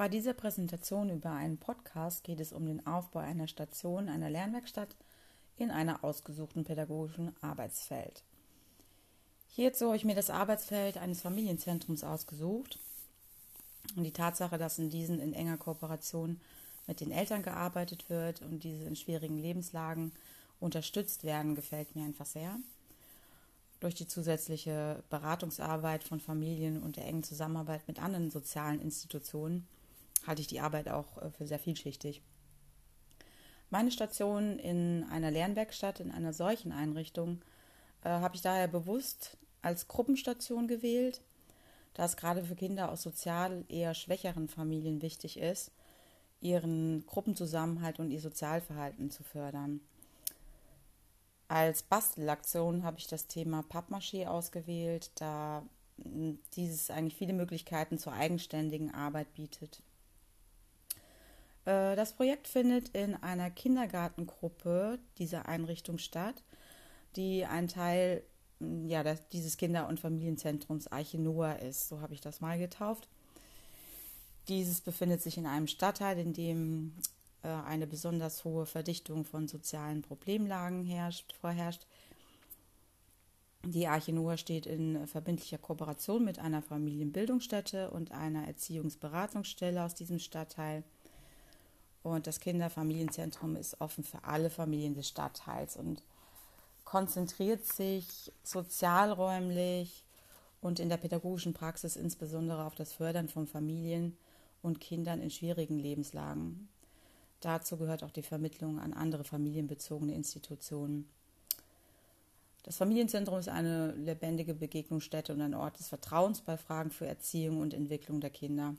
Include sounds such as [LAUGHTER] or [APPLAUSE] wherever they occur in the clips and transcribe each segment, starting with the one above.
Bei dieser Präsentation über einen Podcast geht es um den Aufbau einer Station, einer Lernwerkstatt in einer ausgesuchten pädagogischen Arbeitsfeld. Hierzu habe ich mir das Arbeitsfeld eines Familienzentrums ausgesucht. Und die Tatsache, dass in diesen in enger Kooperation mit den Eltern gearbeitet wird und diese in schwierigen Lebenslagen unterstützt werden, gefällt mir einfach sehr. Durch die zusätzliche Beratungsarbeit von Familien und der engen Zusammenarbeit mit anderen sozialen Institutionen halte ich die Arbeit auch äh, für sehr vielschichtig. Meine Station in einer Lernwerkstatt, in einer solchen Einrichtung, äh, habe ich daher bewusst als Gruppenstation gewählt, da es gerade für Kinder aus sozial eher schwächeren Familien wichtig ist, ihren Gruppenzusammenhalt und ihr Sozialverhalten zu fördern. Als Bastelaktion habe ich das Thema Pappmaché ausgewählt, da dieses eigentlich viele Möglichkeiten zur eigenständigen Arbeit bietet. Äh, das Projekt findet in einer Kindergartengruppe dieser Einrichtung statt, die ein Teil ja, dieses Kinder- und Familienzentrums Arche Noah ist. So habe ich das mal getauft. Dieses befindet sich in einem Stadtteil, in dem äh, eine besonders hohe Verdichtung von sozialen Problemlagen herrscht, vorherrscht. Die Arche Noah steht in verbindlicher Kooperation mit einer Familienbildungsstätte und einer Erziehungsberatungsstelle aus diesem Stadtteil. Und das Kinderfamilienzentrum ist offen für alle Familien des Stadtteils und konzentriert sich sozialräumlich und in der pädagogischen Praxis insbesondere auf das Fördern von Familien und Kindern in schwierigen Lebenslagen. Dazu gehört auch die Vermittlung an andere familienbezogene Institutionen. Das Familienzentrum ist eine lebendige Begegnungsstätte und ein Ort des Vertrauens bei Fragen für Erziehung und Entwicklung der Kinder.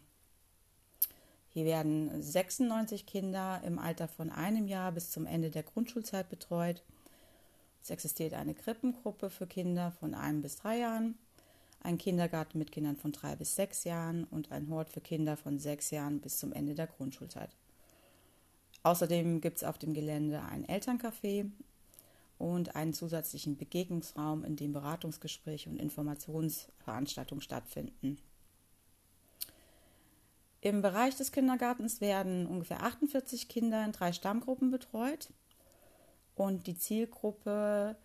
Hier werden 96 Kinder im Alter von einem Jahr bis zum Ende der Grundschulzeit betreut. Es existiert eine Krippengruppe für Kinder von einem bis drei Jahren, ein Kindergarten mit Kindern von drei bis sechs Jahren und ein Hort für Kinder von sechs Jahren bis zum Ende der Grundschulzeit. Außerdem gibt es auf dem Gelände ein Elterncafé und einen zusätzlichen Begegnungsraum, in dem Beratungsgespräche und Informationsveranstaltungen stattfinden. Im Bereich des Kindergartens werden ungefähr 48 Kinder in drei Stammgruppen betreut. Und die Zielgruppe,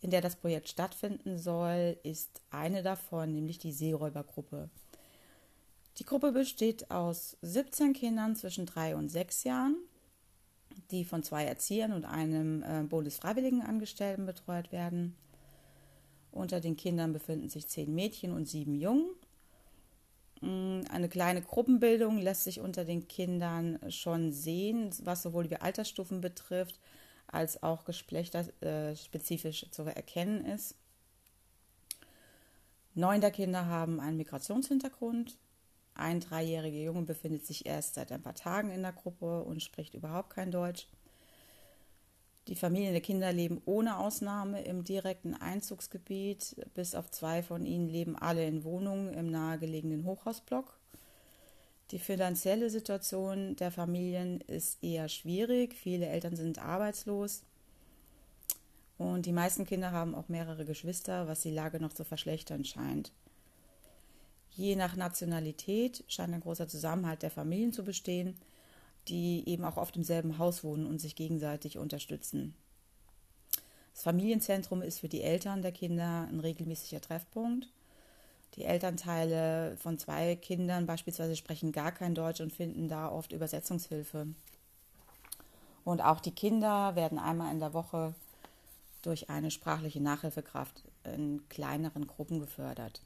in der das Projekt stattfinden soll, ist eine davon, nämlich die Seeräubergruppe. Die Gruppe besteht aus 17 Kindern zwischen drei und sechs Jahren, die von zwei Erziehern und einem äh, Bundesfreiwilligenangestellten betreut werden. Unter den Kindern befinden sich zehn Mädchen und sieben Jungen. Mm, eine kleine Gruppenbildung lässt sich unter den Kindern schon sehen, was sowohl die Altersstufen betrifft, als auch geschlechterspezifisch zu erkennen ist. Neun der Kinder haben einen Migrationshintergrund. Ein dreijähriger Junge befindet sich erst seit ein paar Tagen in der Gruppe und spricht überhaupt kein Deutsch. Die Familien der Kinder leben ohne Ausnahme im direkten Einzugsgebiet. Bis auf zwei von ihnen leben alle in Wohnungen im nahegelegenen Hochhausblock. Die finanzielle Situation der Familien ist eher schwierig. Viele Eltern sind arbeitslos. Und die meisten Kinder haben auch mehrere Geschwister, was die Lage noch zu verschlechtern scheint. Je nach Nationalität scheint ein großer Zusammenhalt der Familien zu bestehen die eben auch oft im selben Haus wohnen und sich gegenseitig unterstützen. Das Familienzentrum ist für die Eltern der Kinder ein regelmäßiger Treffpunkt. Die Elternteile von zwei Kindern beispielsweise sprechen gar kein Deutsch und finden da oft Übersetzungshilfe. Und auch die Kinder werden einmal in der Woche durch eine sprachliche Nachhilfekraft in kleineren Gruppen gefördert.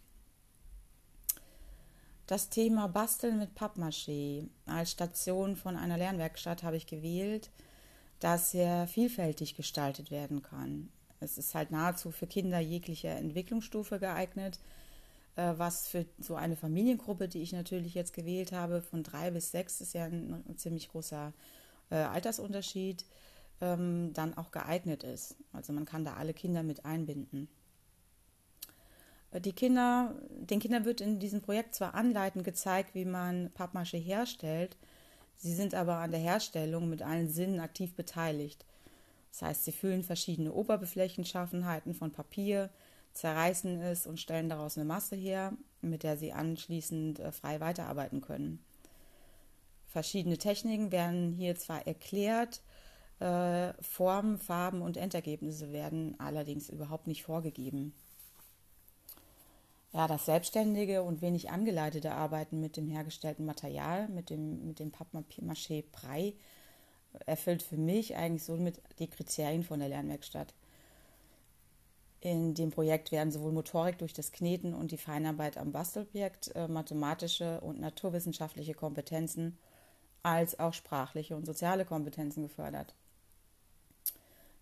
Das Thema Basteln mit Pappmaché als Station von einer Lernwerkstatt habe ich gewählt, das sehr vielfältig gestaltet werden kann. Es ist halt nahezu für Kinder jeglicher Entwicklungsstufe geeignet, äh, was für so eine Familiengruppe, die ich natürlich jetzt gewählt habe, von drei bis sechs ist ja ein, ziemlich großer äh, Altersunterschied, ähm, dann auch geeignet ist. Also man kann da alle Kinder mit einbinden. Die Kinder, den Kindern wird in diesem Projekt zwar anleitend gezeigt, wie man Pappmasche herstellt, sie sind aber an der Herstellung mit allen Sinnen aktiv beteiligt. Das heißt, sie füllen verschiedene Oberbeflächenschaffenheiten von Papier, zerreißen es und stellen daraus eine Masse her, mit der sie anschließend äh, frei weiterarbeiten können. Verschiedene Techniken werden hier zwar erklärt, äh, Formen, Farben und Endergebnisse werden allerdings überhaupt nicht vorgegeben. Ja, das selbstständige und wenig angeleitete Arbeiten mit dem hergestellten Material, mit dem, mit dem Papier-Maché Brei, erfüllt für mich eigentlich somit die Kriterien von der Lernwerkstatt. In dem Projekt werden sowohl Motorik durch das Kneten und die Feinarbeit am Bastelobjekt, äh, mathematische und naturwissenschaftliche Kompetenzen als auch sprachliche und soziale Kompetenzen gefördert.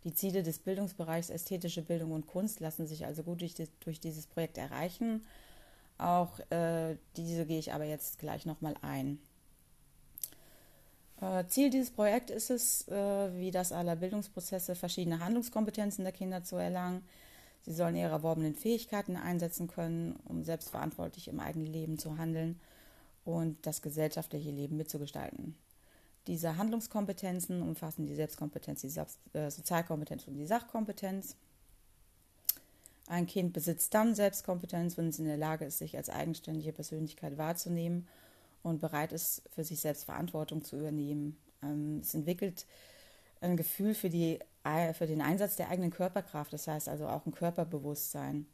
Die Ziele des Bildungsbereichs ästhetische Bildung und Kunst lassen sich also gut durch, die, durch dieses Projekt erreichen. Auch äh, diese gehe ich aber jetzt gleich nochmal ein. Äh, Ziel dieses Projekts ist es, äh, wie das aller Bildungsprozesse, verschiedene Handlungskompetenzen der Kinder zu erlangen, Sie sollen ihre erworbenen Fähigkeiten einsetzen können, um selbstverantwortlich im eigenen Leben zu handeln und das gesellschaftliche Leben mitzugestalten. Diese Handlungskompetenzen umfassen die Selbstkompetenz, die äh, Sozialkompetenz und die Sachkompetenz. Ein Kind besitzt dann Selbstkompetenz, wenn es in der Lage ist, sich als eigenständige Persönlichkeit wahrzunehmen und bereit ist, für sich selbst Verantwortung zu übernehmen. Ähm, es entwickelt ein Gefühl für, die, für den Einsatz der eigenen Körperkraft, das heißt also auch ein Körperbewusstsein.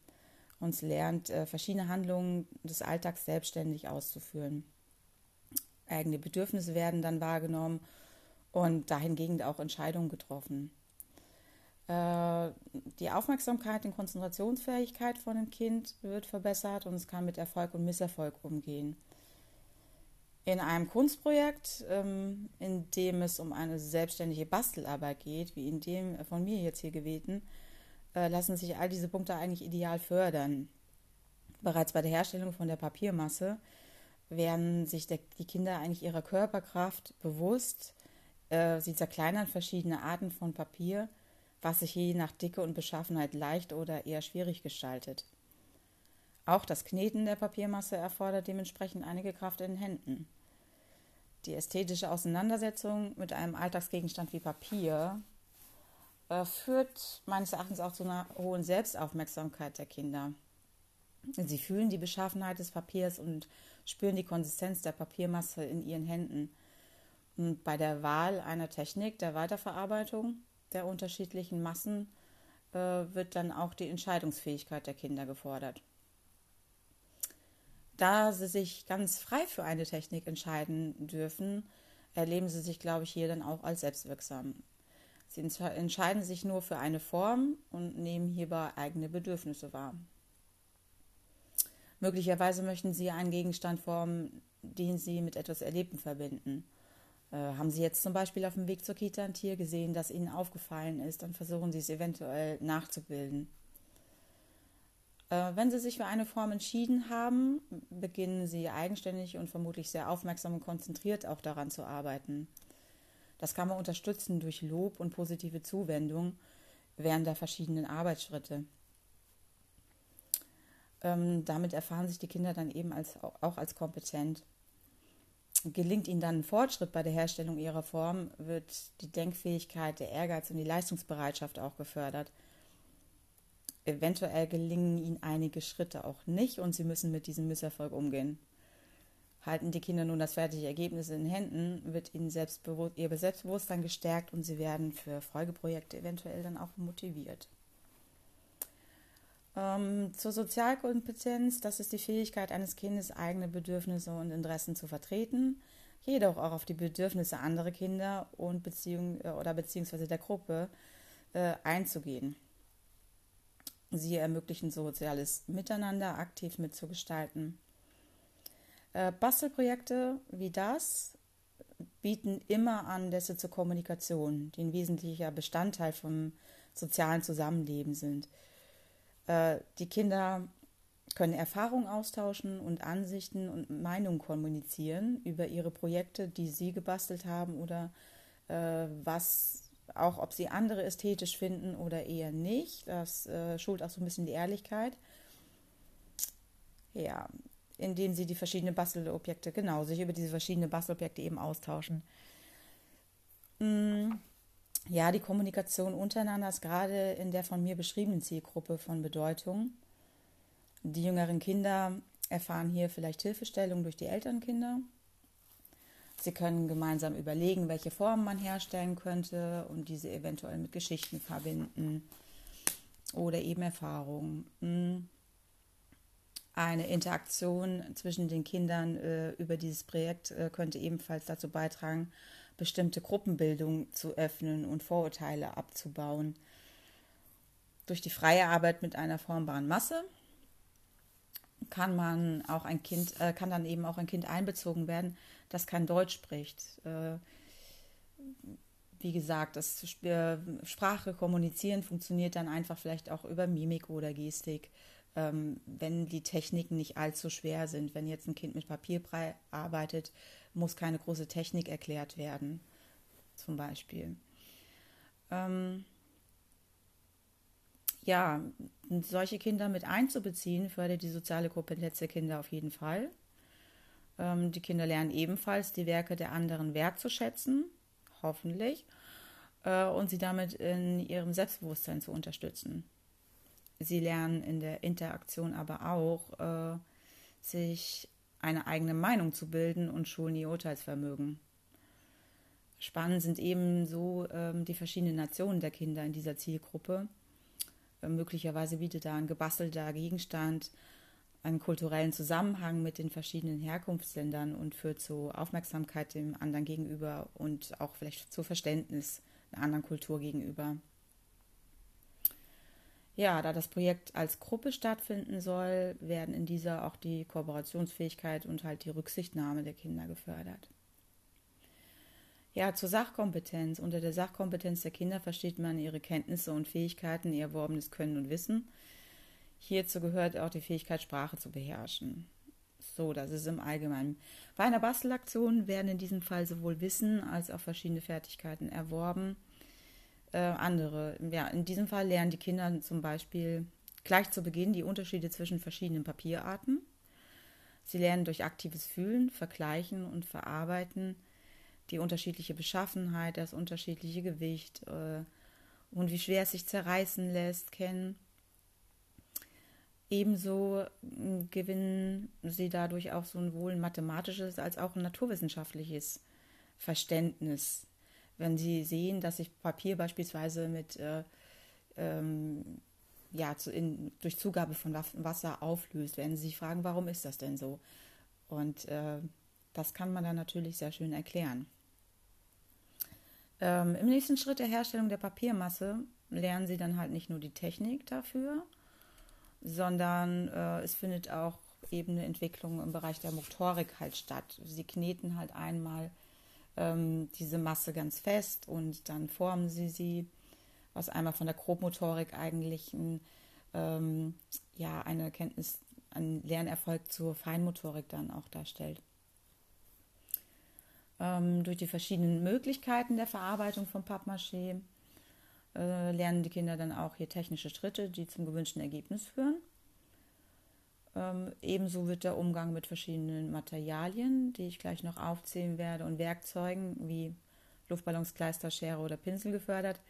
Und lernt, äh, verschiedene Handlungen des Alltags selbstständig auszuführen. Eigene Bedürfnisse werden dann wahrgenommen und dahingegen auch Entscheidungen getroffen. Äh, die Aufmerksamkeit und Konzentrationsfähigkeit von dem Kind wird verbessert und es kann mit Erfolg und Misserfolg umgehen. In einem Kunstprojekt, ähm, in dem es um eine selbstständige Bastelarbeit geht, wie in dem von mir jetzt hier gewählten, äh, lassen sich all diese Punkte eigentlich ideal fördern. Bereits bei der Herstellung von der Papiermasse werden sich der, die Kinder eigentlich ihrer Körperkraft bewusst. Äh, sie zerkleinern verschiedene Arten von Papier, was sich je nach Dicke und Beschaffenheit leicht oder eher schwierig gestaltet. Auch das Kneten der Papiermasse erfordert dementsprechend einige Kraft in den Händen. Die ästhetische Auseinandersetzung mit einem Alltagsgegenstand wie Papier äh, führt meines Erachtens auch zu einer hohen Selbstaufmerksamkeit der Kinder. Sie fühlen die Beschaffenheit des Papiers und spüren die Konsistenz der Papiermasse in ihren Händen. Und bei der Wahl einer Technik der Weiterverarbeitung der unterschiedlichen Massen äh, wird dann auch die Entscheidungsfähigkeit der Kinder gefordert da sie sich ganz frei für eine Technik entscheiden dürfen, erleben sie sich, glaube ich, hier dann auch als selbstwirksam. Sie entscheiden sich nur für eine Form und nehmen hierbei eigene Bedürfnisse wahr. Möglicherweise möchten Sie einen Gegenstand formen, den Sie mit etwas Erlebten verbinden. Äh, haben Sie jetzt zum Beispiel auf dem Weg zur Kita ein Tier gesehen, das Ihnen aufgefallen ist, dann versuchen Sie es eventuell nachzubilden. Äh, wenn Sie sich für eine Form entschieden haben, beginnen Sie eigenständig und vermutlich sehr aufmerksam und konzentriert auch daran zu arbeiten. Das kann man unterstützen durch Lob und positive Zuwendung während der verschiedenen Arbeitsschritte. Ähm, damit erfahren sich die Kinder dann eben als, auch als kompetent. Gelingt ihnen dann ein Fortschritt bei der Herstellung ihrer Form, wird die Denkfähigkeit, der Ehrgeiz und die Leistungsbereitschaft auch gefördert. Eventuell gelingen ihnen einige Schritte auch nicht und sie müssen mit diesem Misserfolg umgehen. Halten die Kinder nun das fertige Ergebnis in den Händen, wird ihnen Selbstbewusst ihr Selbstbewusstsein gestärkt und sie werden für Folgeprojekte eventuell dann auch motiviert. Ähm, zur Sozialkompetenz, das ist die Fähigkeit eines Kindes, eigene Bedürfnisse und Interessen zu vertreten, jedoch auch auf die Bedürfnisse anderer Kinder und Beziehung, äh, oder beziehungsweise der Gruppe äh, einzugehen. Sie ermöglichen soziales Miteinander aktiv mitzugestalten. Äh, Bastelprojekte wie das bieten immer Anlässe zur Kommunikation, die ein wesentlicher Bestandteil vom sozialen Zusammenleben sind. Äh, die Kinder können Erfahrungen austauschen und Ansichten und Meinungen kommunizieren über ihre Projekte, die sie gebastelt haben oder äh, was auch ob sie andere ästhetisch finden oder eher nicht. Das äh, schult auch so ein bisschen die Ehrlichkeit. Ja, indem sie die verschiedenen Bastelobjekte, genau, sich über diese verschiedenen Bastelobjekte eben austauschen. Mm, ja, die Kommunikation untereinander ist gerade in der von mir beschriebenen Zielgruppe von Bedeutung. Die jüngeren Kinder erfahren hier vielleicht Hilfestellung durch die Elternkinder Sie können gemeinsam überlegen, welche Formen man herstellen könnte und diese eventuell mit Geschichten verbinden oder eben Erfahrungen. Hm. Eine Interaktion zwischen den Kindern äh, über dieses Projekt äh, könnte ebenfalls dazu beitragen, bestimmte Gruppenbildung zu öffnen und Vorurteile abzubauen. Durch die freie Arbeit mit einer formbaren Masse kann man auch ein Kind, äh, kann dann eben auch ein Kind einbezogen werden, das kein Deutsch spricht. Äh, wie gesagt, das äh, Sprache kommunizieren funktioniert dann einfach vielleicht auch über Mimik oder Gestik, ähm, wenn die Techniken nicht allzu schwer sind. Wenn jetzt ein Kind mit Papierbrei arbeitet, muss keine große Technik erklärt werden, zum Beispiel. Ähm, ja, solche Kinder mit einzubeziehen, fördert die soziale Kompetenz der Kinder auf jeden Fall. Ähm, die Kinder lernen ebenfalls, die Werke der anderen wertzuschätzen, hoffentlich, äh, und sie damit in ihrem Selbstbewusstsein zu unterstützen. Sie lernen in der Interaktion aber auch, äh, sich eine eigene Meinung zu bilden und schulen ihr Urteilsvermögen. Spannend sind ebenso ähm, die verschiedenen Nationen der Kinder in dieser Zielgruppe möglicherweise bietet da ein gebastelter Gegenstand einen kulturellen Zusammenhang mit den verschiedenen Herkunftsländern und führt zu Aufmerksamkeit dem anderen gegenüber und auch vielleicht zu Verständnis einer anderen Kultur gegenüber. Ja, da das Projekt als Gruppe stattfinden soll, werden in dieser auch die Kooperationsfähigkeit und halt die Rücksichtnahme der Kinder gefördert. Ja, zur Sachkompetenz. Unter der Sachkompetenz der Kinder versteht man ihre Kenntnisse und Fähigkeiten, ihr erworbenes Können und Wissen. Hierzu gehört auch die Fähigkeit, Sprache zu beherrschen. So, das ist im Allgemeinen. Bei einer Bastelaktion werden in diesem Fall sowohl Wissen als auch verschiedene Fertigkeiten erworben. Äh, andere, ja, in diesem Fall lernen die Kinder zum Beispiel gleich zu Beginn die Unterschiede zwischen verschiedenen Papierarten. Sie lernen durch aktives Fühlen, Vergleichen und Verarbeiten die unterschiedliche Beschaffenheit, das unterschiedliche Gewicht äh, und wie schwer es sich zerreißen lässt, kennen. Ebenso hm, gewinnen sie dadurch auch so ein wohl ein mathematisches als auch ein naturwissenschaftliches Verständnis. Wenn sie sehen, dass sich Papier beispielsweise mit äh, ähm, ja, zu, in, durch Zugabe von Wasser auflöst, werden sie sich fragen, warum ist das denn so? Und äh, das kann man dann natürlich sehr schön erklären. Ähm, Im nächsten Schritt der Herstellung der Papiermasse lernen sie dann halt nicht nur die Technik dafür, sondern äh, es findet auch eben eine Entwicklung im Bereich der Motorik halt statt. Sie kneten halt einmal ähm, diese Masse ganz fest und dann formen sie sie, was einmal von der Grobmotorik eigentlich ein, ähm, ja, eine Erkenntnis, ein Lernerfolg zur Feinmotorik dann auch darstellt. Ähm, durch die verschiedenen Möglichkeiten der Verarbeitung von Pappmaché äh, lernen die Kinder dann auch hier technische Schritte, die zum gewünschten Ergebnis führen. Ähm, ebenso wird der Umgang mit verschiedenen Materialien, die ich gleich noch aufzählen werde, und Werkzeugen wie Luftballons, Kleister, Schere oder Pinsel gefördert.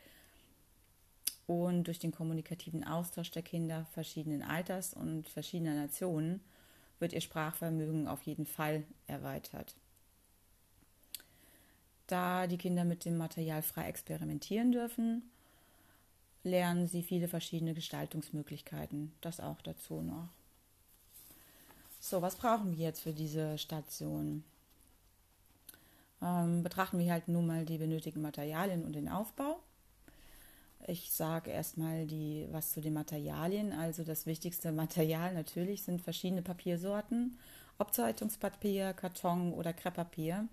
Und durch den kommunikativen Austausch der Kinder verschiedenen Alters und verschiedener Nationen wird ihr Sprachvermögen auf jeden Fall erweitert. Da die Kinder mit dem Material frei experimentieren dürfen, lernen sie viele verschiedene Gestaltungsmöglichkeiten. Das auch dazu noch. So, was brauchen wir jetzt für diese Station? Ähm, betrachten wir halt nun mal die benötigten Materialien und den Aufbau. Ich sage erstmal die, was zu den Materialien. Also das wichtigste [LAUGHS] Material natürlich sind verschiedene Papiersorten, ob Zeitungspapier, Karton oder Krepppapier.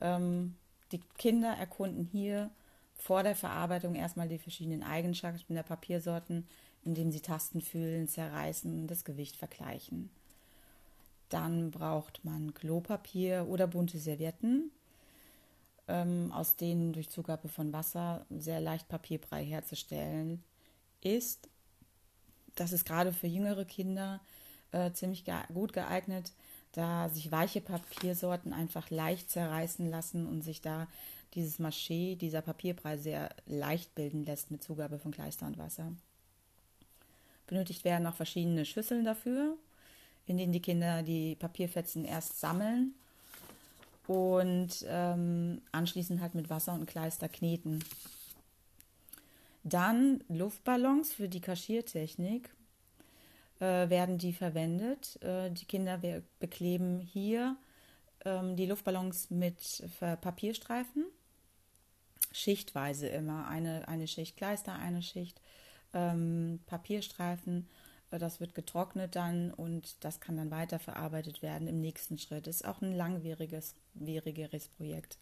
Ähm, die Kinder erkunden hier vor der Verarbeitung erstmal die verschiedenen Eigenschaften der Papiersorten, indem sie Tasten fühlen, zerreißen, das Gewicht vergleichen. Dann braucht man Klopapier oder bunte Servietten, ähm, aus denen durch Zugabe von Wasser sehr leicht Papierbrei herzustellen ist. Das ist gerade für jüngere Kinder äh, ziemlich ge gut geeignet, da sich weiche Papiersorten einfach leicht zerreißen lassen und sich da dieses Maché, dieser Papierbrei sehr leicht bilden lässt mit Zugabe von Kleister und Wasser. Benötigt werden noch verschiedene Schüsseln dafür, in denen die Kinder die Papierfetzen erst sammeln und ähm, anschließend halt mit Wasser und Kleister kneten. Dann Luftballons für die Kaschiertechnik äh, werden die verwendet. Äh, die Kinder bekleben hier ähm, die Luftballons mit Papierstreifen, schichtweise immer. Eine, eine Schicht Kleister, eine Schicht ähm, Papierstreifen. Das wird getrocknet dann und das kann dann weiterverarbeitet werden im nächsten Schritt. Ist auch ein langwieriges Projekt.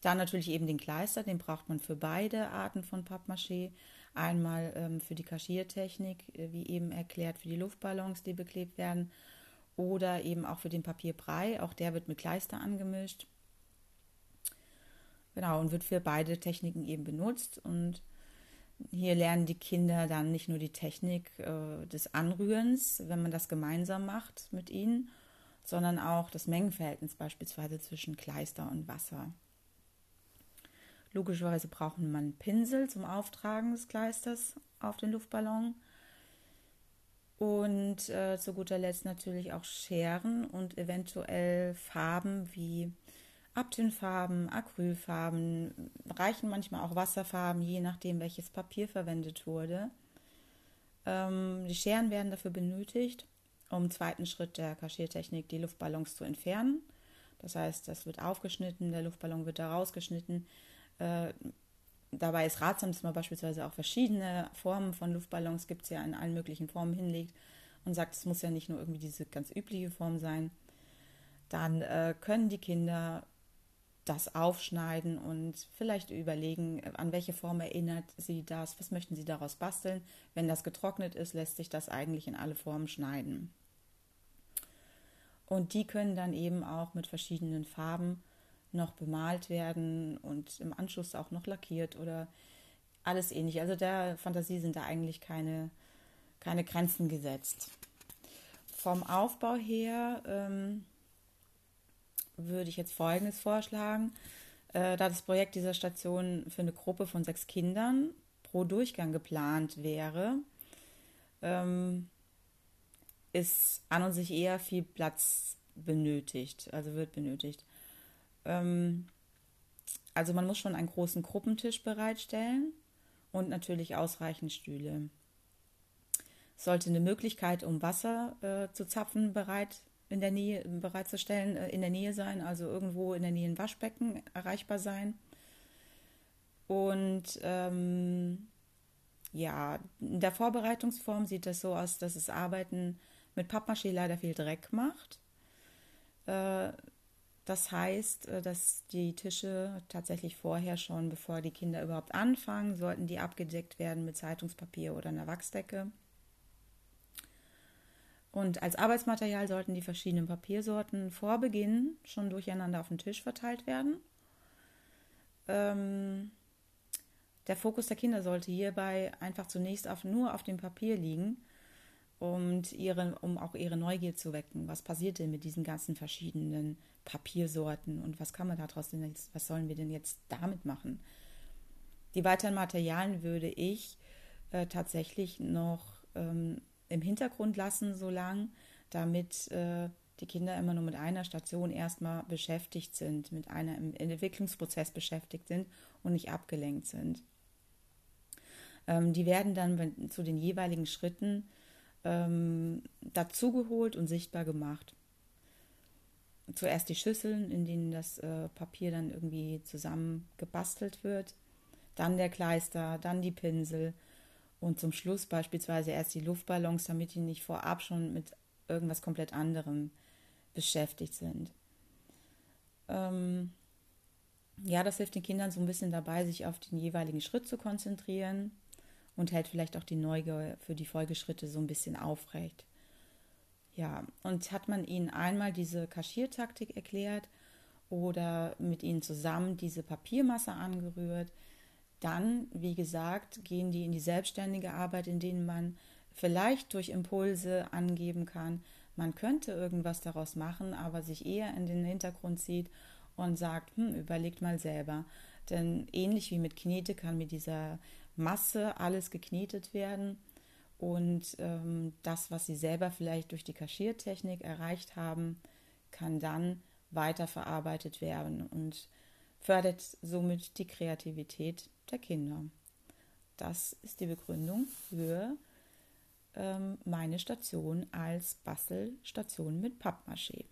Dann natürlich eben den Kleister, den braucht man für beide Arten von Pappmaché. Einmal ähm, für die Kaschiertechnik, äh, wie eben erklärt, für die Luftballons, die beklebt werden. Oder eben auch für den Papierbrei, auch der wird mit Kleister angemischt. Genau, und wird für beide Techniken eben benutzt. Und hier lernen die Kinder dann nicht nur die Technik äh, des Anrührens, wenn man das gemeinsam macht mit ihnen, sondern auch das Mengenverhältnis beispielsweise zwischen Kleister und Wasser. Logischerweise braucht man Pinsel zum Auftragen des Kleisters auf den Luftballon. Und äh, zu guter Letzt natürlich auch Scheren und eventuell Farben wie Abtönfarben, Acrylfarben, reichen manchmal auch Wasserfarben, je nachdem, welches Papier verwendet wurde. Ähm, die Scheren werden dafür benötigt, um im zweiten Schritt der Kaschiertechnik die Luftballons zu entfernen. Das heißt, das wird aufgeschnitten, der Luftballon wird da rausgeschnitten. Äh, dabei ist ratsam, dass man beispielsweise auch verschiedene Formen von Luftballons gibt es ja in allen möglichen Formen hinlegt und sagt, es muss ja nicht nur irgendwie diese ganz übliche Form sein. Dann äh, können die Kinder das aufschneiden und vielleicht überlegen, an welche Form erinnert sie das, was möchten sie daraus basteln. Wenn das getrocknet ist, lässt sich das eigentlich in alle Formen schneiden. Und die können dann eben auch mit verschiedenen Farben noch bemalt werden und im Anschluss auch noch lackiert oder alles ähnlich. Also der Fantasie sind da eigentlich keine, keine Grenzen gesetzt. Vom Aufbau her ähm, würde ich jetzt Folgendes vorschlagen. Äh, da das Projekt dieser Station für eine Gruppe von sechs Kindern pro Durchgang geplant wäre, ähm, ist an und sich eher viel Platz benötigt, also wird benötigt. Ähm, also man muss schon einen großen Gruppentisch bereitstellen und natürlich ausreichend Stühle. Sollte eine Möglichkeit, um Wasser äh, zu zapfen, bereit in der Nähe bereitzustellen, äh, in der Nähe sein, also irgendwo in der Nähe ein Waschbecken erreichbar sein. Und ähm, ja, in der Vorbereitungsform sieht das so aus, dass das Arbeiten mit Pappmaché leider viel Dreck macht. Äh, das heißt, äh, dass die Tische tatsächlich vorher schon, bevor die Kinder überhaupt anfangen, sollten die abgedeckt werden mit Zeitungspapier oder einer Wachsdecke. Und als Arbeitsmaterial sollten die verschiedenen Papiersorten vor Beginn schon durcheinander auf den Tisch verteilt werden. Ähm, der Fokus der Kinder sollte hierbei einfach zunächst auf, nur auf dem Papier liegen und ihre, um auch ihre Neugier zu wecken. Was passiert denn mit diesen ganzen verschiedenen Papiersorten und was kann man daraus denn jetzt, was sollen wir denn jetzt damit machen? Die weiteren Materialien würde ich äh, tatsächlich noch ähm, im Hintergrund lassen, so lang, damit äh, die Kinder immer nur mit einer Station erstmal beschäftigt sind, mit einem Entwicklungsprozess beschäftigt sind und nicht abgelenkt sind. Ähm, die werden dann zu den jeweiligen Schritten ähm, dazugeholt und sichtbar gemacht. Zuerst die Schüsseln, in denen das äh, Papier dann irgendwie zusammen gebastelt wird, dann der Kleister, dann die Pinsel und zum Schluss beispielsweise erst die Luftballons, damit die nicht vorab schon mit irgendwas komplett anderem beschäftigt sind. Ähm, ja, das hilft den Kindern so ein bisschen dabei, sich auf den jeweiligen Schritt zu konzentrieren und hält vielleicht auch die Neugier für die Folgeschritte so ein bisschen aufrecht. Ja, und hat man ihnen einmal diese Kaschiertaktik erklärt oder mit ihnen zusammen diese Papiermasse angerührt, dann, wie gesagt, gehen die in die selbstständige Arbeit, in denen man vielleicht durch Impulse angeben kann, man könnte irgendwas daraus machen, aber sich eher in den Hintergrund zieht und sagt, hm, überlegt mal selber. Denn ähnlich wie mit Knete kann mit dieser Masse alles geknetet werden und ähm, das, was sie selber vielleicht durch die Kaschiertechnik erreicht haben, kann dann weiterverarbeitet werden und fördert somit die Kreativität der Kinder. Das ist die Begründung für ähm, meine Station als Bastelstation mit Pappmaché.